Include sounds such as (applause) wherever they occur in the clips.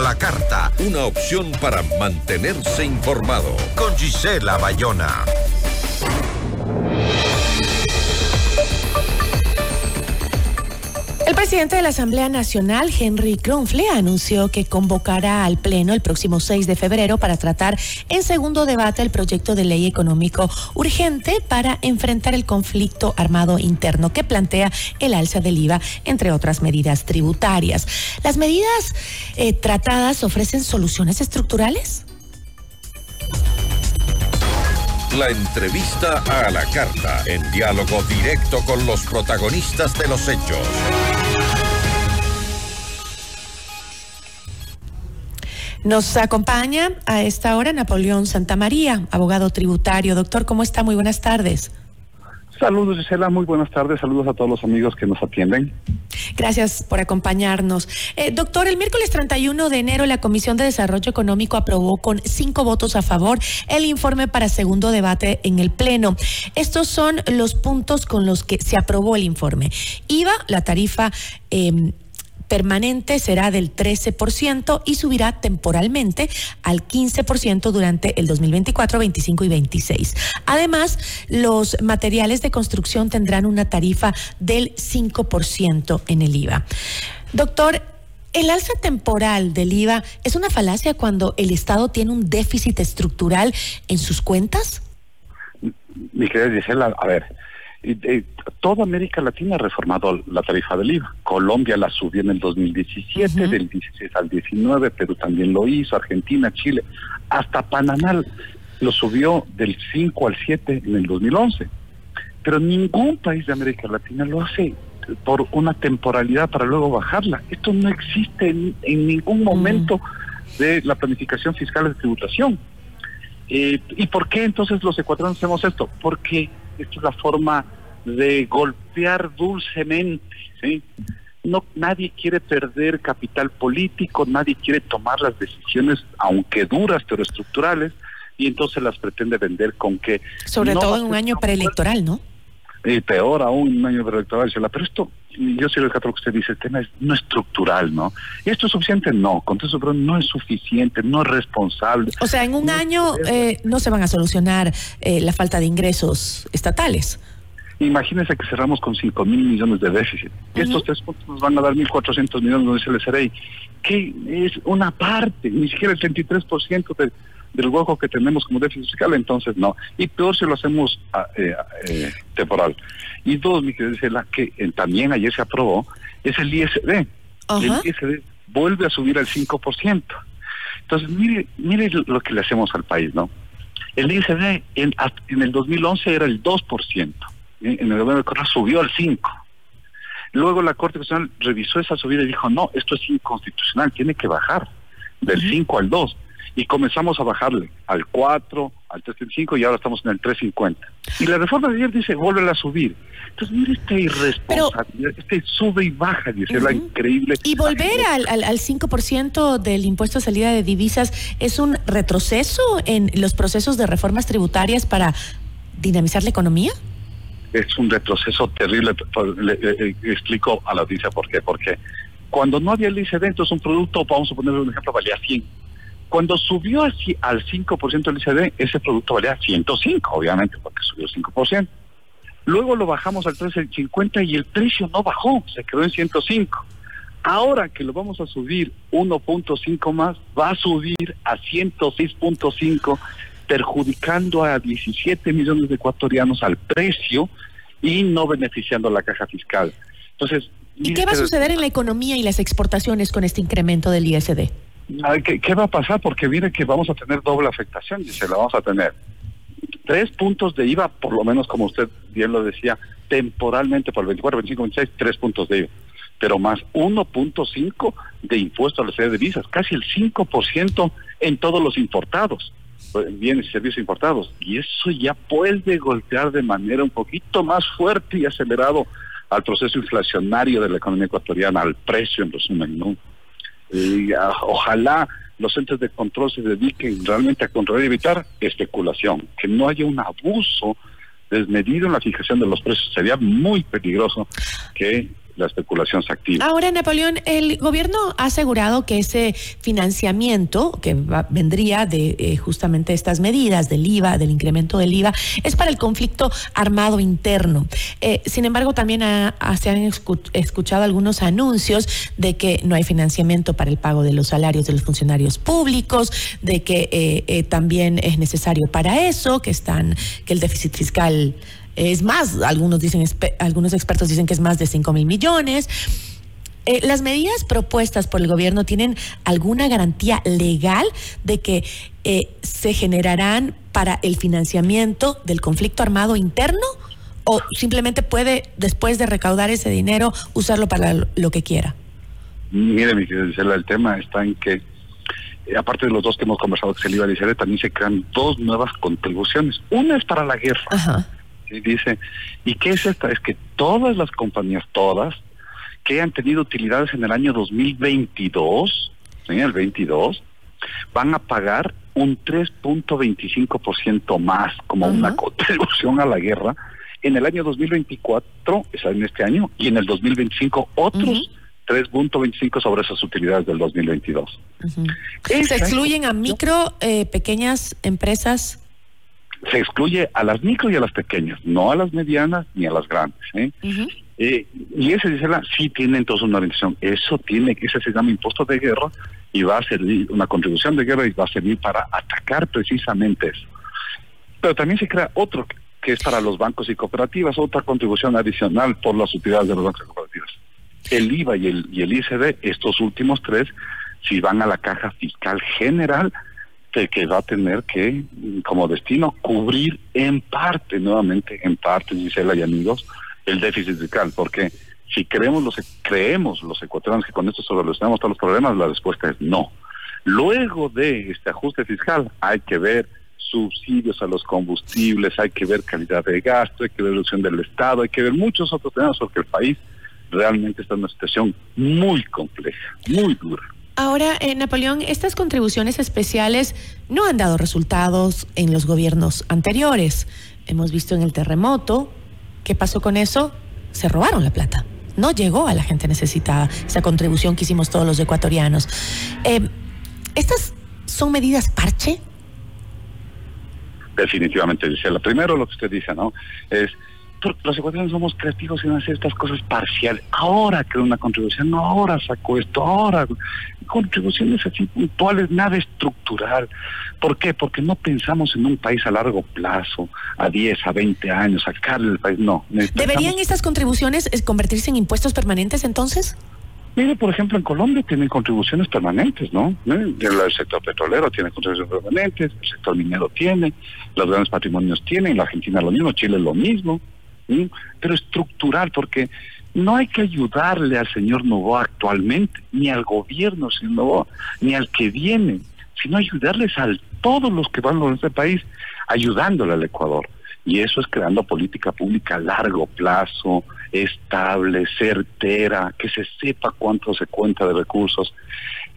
la carta, una opción para mantenerse informado. Con Gisela Bayona. Presidente de la Asamblea Nacional, Henry Kronfle, anunció que convocará al Pleno el próximo 6 de febrero para tratar en segundo debate el proyecto de ley económico urgente para enfrentar el conflicto armado interno que plantea el alza del IVA, entre otras medidas tributarias. ¿Las medidas eh, tratadas ofrecen soluciones estructurales? La entrevista a la carta, en diálogo directo con los protagonistas de los hechos. Nos acompaña a esta hora Napoleón Santamaría, abogado tributario. Doctor, ¿cómo está? Muy buenas tardes. Saludos, Gisela. Muy buenas tardes. Saludos a todos los amigos que nos atienden. Gracias por acompañarnos. Eh, doctor, el miércoles 31 de enero la Comisión de Desarrollo Económico aprobó con cinco votos a favor el informe para segundo debate en el Pleno. Estos son los puntos con los que se aprobó el informe. IVA, la tarifa... Eh, permanente será del 13% y subirá temporalmente al 15% durante el 2024, 25 y 26. Además, los materiales de construcción tendrán una tarifa del 5% en el IVA. Doctor, ¿El alza temporal del IVA es una falacia cuando el Estado tiene un déficit estructural en sus cuentas? Mi querida Gisela, a ver, toda América Latina ha reformado la tarifa del IVA. Colombia la subió en el 2017, del 16 al 19, Perú también lo hizo, Argentina, Chile, hasta Panamá lo subió del 5 al 7 en el 2011. Pero ningún país de América Latina lo hace por una temporalidad para luego bajarla. Esto no existe en, ningún momento de la planificación fiscal de tributación. Eh, ¿Y por qué entonces los ecuatorianos hacemos esto? Porque esta es la forma de golpear dulcemente, ¿sí? No, nadie quiere perder capital político, nadie quiere tomar las decisiones, aunque duras, pero estructurales, y entonces las pretende vender con que... Sobre todo en un año preelectoral, ¿no? Y peor aún, un año preelectoral. Pero esto, yo sé lo que usted dice, el tema es no estructural, ¿no? ¿Y esto es suficiente? No, con eso pero no es suficiente, no es responsable. O sea, en un año eh, no se van a solucionar eh, la falta de ingresos estatales. Imagínense que cerramos con 5 mil millones de déficit. Estos tres puntos nos van a dar 1.400 millones, donde se les hará que es una parte, ni siquiera el 33% de, del hueco que tenemos como déficit fiscal, entonces no. Y peor si lo hacemos ah, eh, eh, temporal. Y dos, mi querida la que eh, también ayer se aprobó, es el ISD. El ISD vuelve a subir al 5%. Entonces, mire, mire lo que le hacemos al país, ¿no? El ISD en, en el 2011 era el 2% en el gobierno de Correa subió al 5. Luego la Corte Constitucional revisó esa subida y dijo, no, esto es inconstitucional, tiene que bajar del 5 al 2. Y comenzamos a bajarle al 4, al 3.5 y ahora estamos en el 3.50. Y la reforma de ayer dice, vuelve a subir. Entonces, mire esta irresponsabilidad, este sube y baja, dice la increíble. Y volver al, al, al 5% del impuesto a salida de divisas es un retroceso en los procesos de reformas tributarias para dinamizar la economía? es un retroceso terrible. Le, explico a la audiencia por qué. Porque cuando no había el ICD, entonces un producto, vamos a poner un ejemplo, valía 100. Cuando subió así al 5% el ICD, ese producto valía 105, obviamente, porque subió 5%. Luego lo bajamos al 13.50 y el precio no bajó, se quedó en 105. Ahora que lo vamos a subir 1.5 más, va a subir a 106.5 perjudicando a 17 millones de ecuatorianos al precio y no beneficiando a la caja fiscal. Entonces, ¿y qué va a suceder en la economía y las exportaciones con este incremento del ISD? ¿Qué, va a pasar? Porque mire que vamos a tener doble afectación, dice, la vamos a tener. Tres puntos de IVA, por lo menos como usted bien lo decía, temporalmente por el 24, 25, 26, tres puntos de IVA pero más 1.5 de impuesto a las de divisas, casi el 5% en todos los importados bienes y servicios importados. Y eso ya puede golpear de manera un poquito más fuerte y acelerado al proceso inflacionario de la economía ecuatoriana, al precio en resumen, ¿no? Ah, ojalá los entes de control se dediquen realmente a controlar y evitar especulación, que no haya un abuso desmedido en la fijación de los precios. Sería muy peligroso que la especulación se activa. Ahora, Napoleón, el gobierno ha asegurado que ese financiamiento que vendría de eh, justamente estas medidas del IVA, del incremento del IVA, es para el conflicto armado interno. Eh, sin embargo, también se han escuchado algunos anuncios de que no hay financiamiento para el pago de los salarios de los funcionarios públicos, de que eh, también es necesario para eso, que están, que el déficit fiscal es más, algunos dicen, algunos expertos dicen que es más de 5 mil millones. Eh, ¿Las medidas propuestas por el gobierno tienen alguna garantía legal de que eh, se generarán para el financiamiento del conflicto armado interno? ¿O simplemente puede, después de recaudar ese dinero, usarlo para lo que quiera? Mire, mi querida el tema está en que, eh, aparte de los dos que hemos conversado, que se le iba a decir, también se crean dos nuevas contribuciones. Una es para la guerra. Ajá y dice, ¿y qué es esta? Es que todas las compañías, todas, que han tenido utilidades en el año 2022, en el 22, van a pagar un 3.25% más como una contribución a la guerra en el año 2024, es en este año, y en el 2025 otros 3.25 sobre esas utilidades del 2022. ¿Se excluyen a micro, eh, pequeñas empresas se excluye a las micro y a las pequeñas, no a las medianas ni a las grandes. ¿eh? eh y ese dice sí tiene entonces una orientación. Eso tiene, ese se llama impuesto de guerra y va a servir una contribución de guerra y va a servir para atacar precisamente eso. Pero también se crea otro que es para los bancos y cooperativas, otra contribución adicional por las utilidades de los bancos y cooperativas. El IVA y el, y el ICD, estos últimos tres, si van a la caja fiscal general, que va a tener que, como destino, cubrir en parte, nuevamente, en parte, Gisela y amigos, el déficit fiscal, porque si creemos los, creemos los ecuatorianos que con esto solucionamos todos los problemas, la respuesta es no. Luego de este ajuste fiscal hay que ver subsidios a los combustibles, hay que ver calidad de gasto, hay que ver reducción del Estado, hay que ver muchos otros temas porque el país realmente está en una situación muy compleja, muy dura. Ahora, eh, Napoleón, estas contribuciones especiales no han dado resultados en los gobiernos anteriores. Hemos visto en el terremoto, ¿qué pasó con eso? Se robaron la plata. No llegó a la gente necesitada esa contribución que hicimos todos los ecuatorianos. Eh, ¿Estas son medidas parche? Definitivamente, Gisela. Primero lo que usted dice, ¿no? Es los ecuatorianos somos creativos en hacer estas cosas parciales. Ahora creo una contribución, ahora saco esto, ahora contribuciones así puntuales, nada estructural. ¿Por qué? Porque no pensamos en un país a largo plazo, a 10, a 20 años, sacarle el país, no. ¿Deberían estas contribuciones eh, convertirse en impuestos permanentes entonces? Mire, por ejemplo, en Colombia tienen contribuciones permanentes, ¿no? ¿Eh? El sector petrolero tiene contribuciones permanentes, el sector minero tiene, los grandes patrimonios tienen, la Argentina lo mismo, Chile lo mismo pero estructural, porque no hay que ayudarle al señor Novoa actualmente, ni al gobierno, señor Novoa, ni al que viene, sino ayudarles a todos los que van a este país, ayudándole al Ecuador. Y eso es creando política pública a largo plazo, estable, certera, que se sepa cuánto se cuenta de recursos.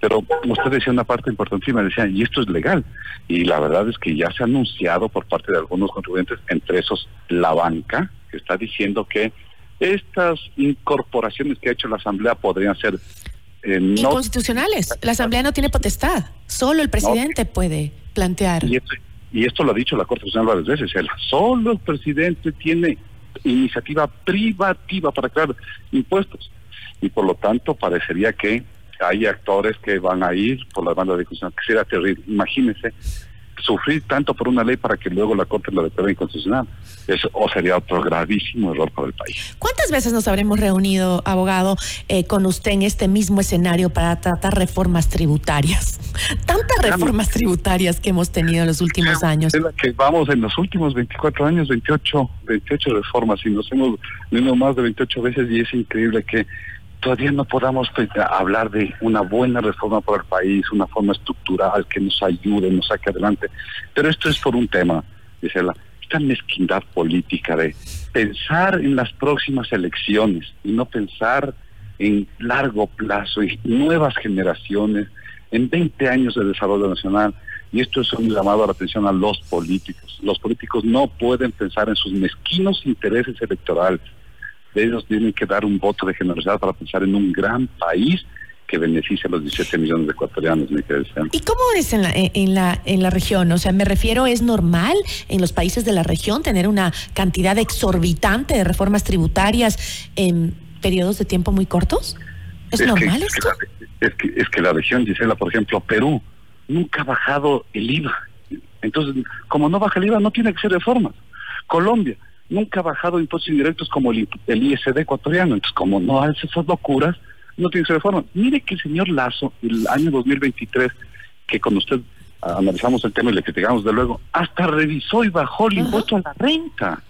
Pero usted decía una parte importantísima, decía, y esto es legal. Y la verdad es que ya se ha anunciado por parte de algunos contribuyentes, entre esos la banca, que está diciendo que estas incorporaciones que ha hecho la Asamblea podrían ser eh, inconstitucionales. La Asamblea no tiene potestad, solo el presidente puede plantear. Y esto, lo ha dicho la Corte Constitucional varias veces, solo el presidente tiene iniciativa privativa para crear impuestos. Y por lo tanto parecería que hay actores que van a ir por la banda de discusión, que sería terrible. Imagínense sufrir tanto por una ley para que luego la Corte la declare inconstitucional. Eso o sería otro gravísimo error para el país. ¿Cuántas veces nos habremos reunido, abogado, eh, con usted en este mismo escenario para tratar reformas tributarias? (laughs) Tantas reformas tributarias que hemos tenido en los últimos años. que vamos en los últimos 24 años, 28, 28 reformas y nos hemos venido más de 28 veces y es increíble que todavía no podamos pues, hablar de una buena reforma para el país, una forma estructural que nos ayude, nos saque adelante. Pero esto es por un tema, dice la esta mezquindad política de pensar en las próximas elecciones y no pensar en largo plazo y nuevas generaciones, en 20 años de desarrollo nacional. Y esto es un llamado a la atención a los políticos. Los políticos no pueden pensar en sus mezquinos intereses electorales ellos tienen que dar un voto de generosidad para pensar en un gran país que beneficia a los 17 millones de ecuatorianos, me ¿Y cómo es en la, en, la, en la región? O sea, me refiero, ¿es normal en los países de la región tener una cantidad exorbitante de reformas tributarias en periodos de tiempo muy cortos? ¿Es, normal esto? Es que, es que la región, Gisela, por ejemplo, Perú, nunca ha bajado el IVA. Entonces, como no baja el IVA, no tiene que ser reformas. Colombia, nunca ha bajado impuestos indirectos como el, el ISD ecuatoriano. Entonces, como no hace esas locuras, no tiene que ser reforma. Mire que el señor Lazo, el año 2023, que con usted analizamos el tema y le criticamos de luego, hasta revisó y bajó el impuesto a la renta.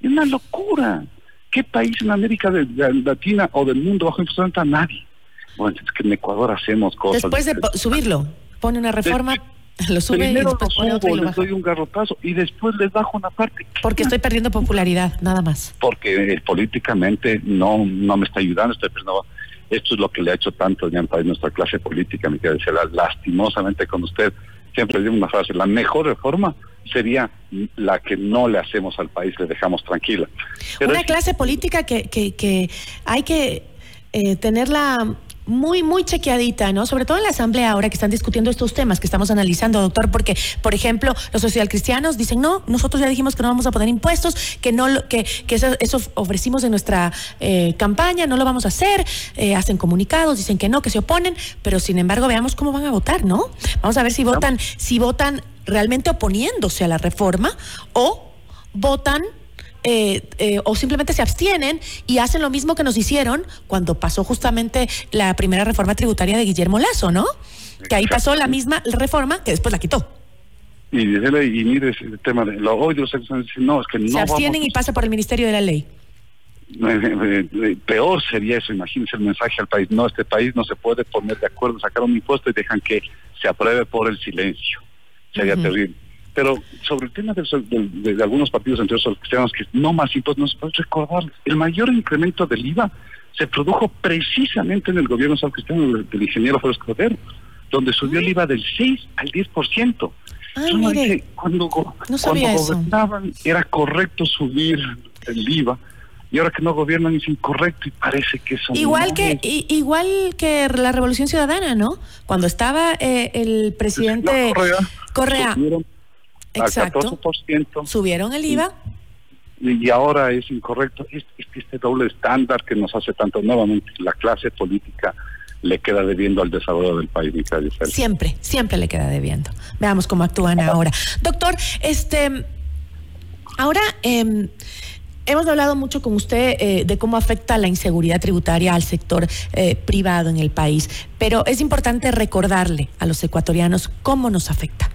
Es una locura. ¿Qué país en América Latina o del mundo bajo impuesto a la renta? Nadie. Bueno, es que en Ecuador hacemos cosas. Después de subirlo, pone una reforma. (laughs) lo sube primero y lo subo, les doy un garrotazo y después les bajo una parte. Porque estoy perdiendo popularidad, nada más. Porque eh, políticamente no no me está ayudando, estoy perdiendo esto es lo que le ha hecho tanto al país nuestra clase política, me queda decir, lastimosamente con usted. Siempre digo una frase, la mejor reforma sería la que no le hacemos al país, le dejamos tranquila. una clase política que, que, que hay que eh, tenerla muy, muy chequeadita, ¿no? Sobre todo en la Asamblea ahora que están discutiendo estos temas que estamos analizando, doctor, porque, por ejemplo, los socialcristianos dicen, no, nosotros ya dijimos que no vamos a poner impuestos, que no que, que eso, ofrecimos en nuestra eh, campaña, no lo vamos a hacer, eh, hacen comunicados, dicen que no, que se oponen, pero sin embargo veamos cómo van a votar, ¿no? Vamos a ver si votan, si votan realmente oponiéndose a la reforma o votan eh, eh, o simplemente se abstienen y hacen lo mismo que nos hicieron cuando pasó justamente la primera reforma tributaria de Guillermo Lazo, ¿no? Que ahí pasó la misma reforma que después la quitó. Y, y mire el tema de los no, es que no se abstienen y pasa por el Ministerio de la Ley. (laughs) Eh, peor sería eso, imagínense el mensaje al país, no, este país no se puede poner de acuerdo, sacar un impuesto y dejan que se apruebe por el silencio. Sería terrible. Pero sobre el tema de, algunos partidos, entre los cristianos, que no más impuestos, nos puede recordar, el mayor incremento del IVA se produjo precisamente en el gobierno san cristiano del, ingeniero Flores Cordero, donde subió el IVA del 6 al 10%. Ay, cuando, cuando gobernaban era correcto subir el IVA y ahora que no gobiernan es incorrecto y parece que eso igual que igual que la Revolución Ciudadana no cuando estaba eh, el presidente Correa, Exacto. Subieron el IVA. Y, ahora es incorrecto. Es, este doble estándar que nos hace tanto nuevamente la clase política le queda debiendo al desarrollo del país. Siempre, siempre le queda debiendo. Veamos cómo actúan ahora. Doctor, este, ahora eh, hemos hablado mucho con usted eh, de cómo afecta la inseguridad tributaria al sector eh, privado en el país, pero es importante recordarle a los ecuatorianos cómo nos afecta.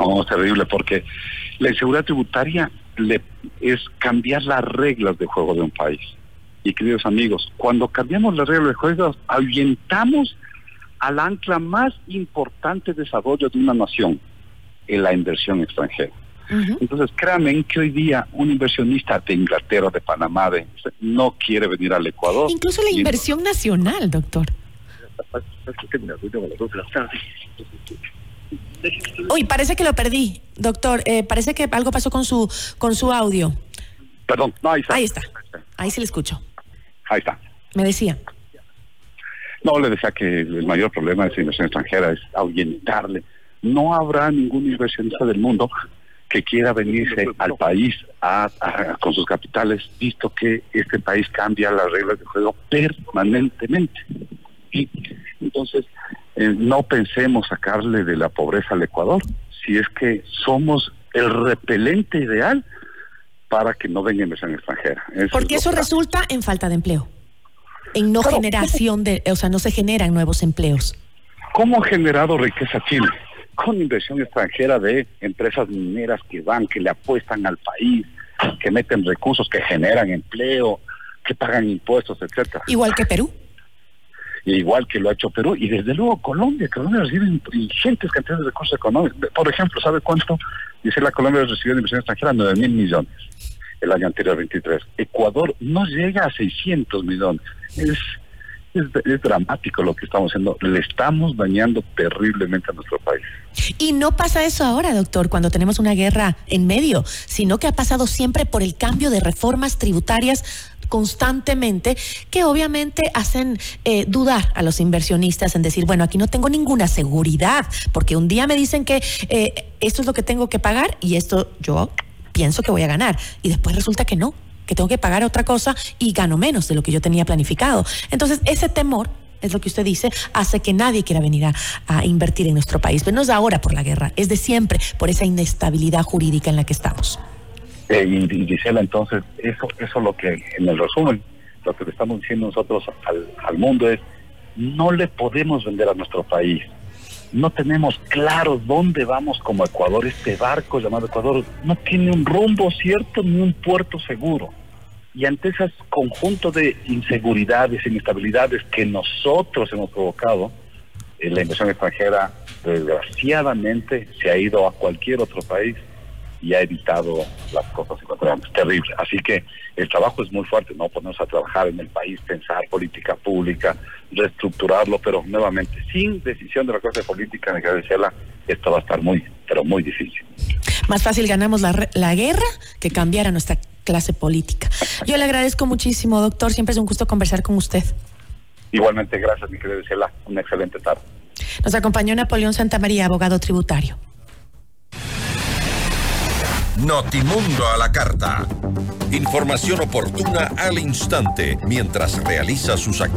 No, terrible, porque la inseguridad tributaria le, es cambiar las reglas de juego de un país. Y queridos amigos, cuando cambiamos las reglas de juego, ahuyentamos al ancla más importante de desarrollo de una nación, en la inversión extranjera. Entonces, créanme que hoy día un inversionista de Inglaterra, de Panamá, de, no quiere venir al Ecuador. Incluso la inversión nacional, doctor. Uy, parece que lo perdí, doctor. Eh, parece que algo pasó con su con su audio. Perdón, no, ahí está. Ahí está. Ahí sí le escucho. Ahí está. Me decía. No, le decía que el mayor problema de esa inversión extranjera es ahuyentarle. No habrá ningún inversionista del mundo que quiera venirse al país a, con sus capitales, visto que este país cambia las reglas de juego permanentemente. Y entonces, eh, no pensemos sacarle de la pobreza al Ecuador, si es que somos el repelente ideal para que no venga inversión extranjera. Porque eso resulta en falta de empleo, en no generación de, o sea, no se generan nuevos empleos. ¿Cómo ha generado riqueza Chile? Con inversión extranjera de empresas mineras que van, que le apuestan al país, que meten recursos, que generan empleo, que pagan impuestos, etcétera. Igual que Perú igual que lo ha hecho Perú, y desde luego Colombia. Colombia recibe ingentes cantidades de recursos económicos. Por ejemplo, ¿sabe cuánto? Dice la Colombia recibió de inversión extranjera 9 mil millones el año anterior 23. Ecuador no llega a 600 millones. Es es, dramático lo que estamos haciendo. Le estamos dañando terriblemente a nuestro país. Y no pasa eso ahora, doctor, cuando tenemos una guerra en medio, sino que ha pasado siempre por el cambio de reformas tributarias constantemente que obviamente hacen eh, dudar a los inversionistas en decir, bueno, aquí no tengo ninguna seguridad, porque un día me dicen que eh, esto es lo que tengo que pagar y esto yo pienso que voy a ganar y después resulta que no que tengo que pagar otra cosa y gano menos de lo que yo tenía planificado. Entonces, ese temor es lo que usted dice, hace que nadie quiera venir a, invertir en nuestro país. Pero no es ahora por la guerra, es de siempre, por esa inestabilidad jurídica en la que estamos. Eh, y, Gisela, entonces, eso eso lo que, en el resumen, lo que le estamos diciendo nosotros al, al mundo es, no le podemos vender a nuestro país. No tenemos claro dónde vamos como Ecuador. Este barco llamado Ecuador no tiene un rumbo cierto ni un puerto seguro y ante ese conjunto de inseguridades, inestabilidades que nosotros hemos provocado, eh, la inversión extranjera desgraciadamente se ha ido a cualquier otro país y ha evitado las cosas ecuatorianas. Terrible. Así que el trabajo es muy fuerte, no ponernos a trabajar en el país, pensar política pública, reestructurarlo, pero nuevamente, sin decisión de la clase política, de decirla, esto va a estar muy, pero muy difícil. Más fácil ganamos la, la guerra que cambiar a nuestra clase política. Yo le agradezco muchísimo, doctor. Siempre es un gusto conversar con usted. Igualmente, gracias, mi querida Ciela. Una excelente tarde. Nos acompañó Napoleón Santamaría, abogado tributario. Notimundo a la carta. Información oportuna al instante mientras realiza sus actividades.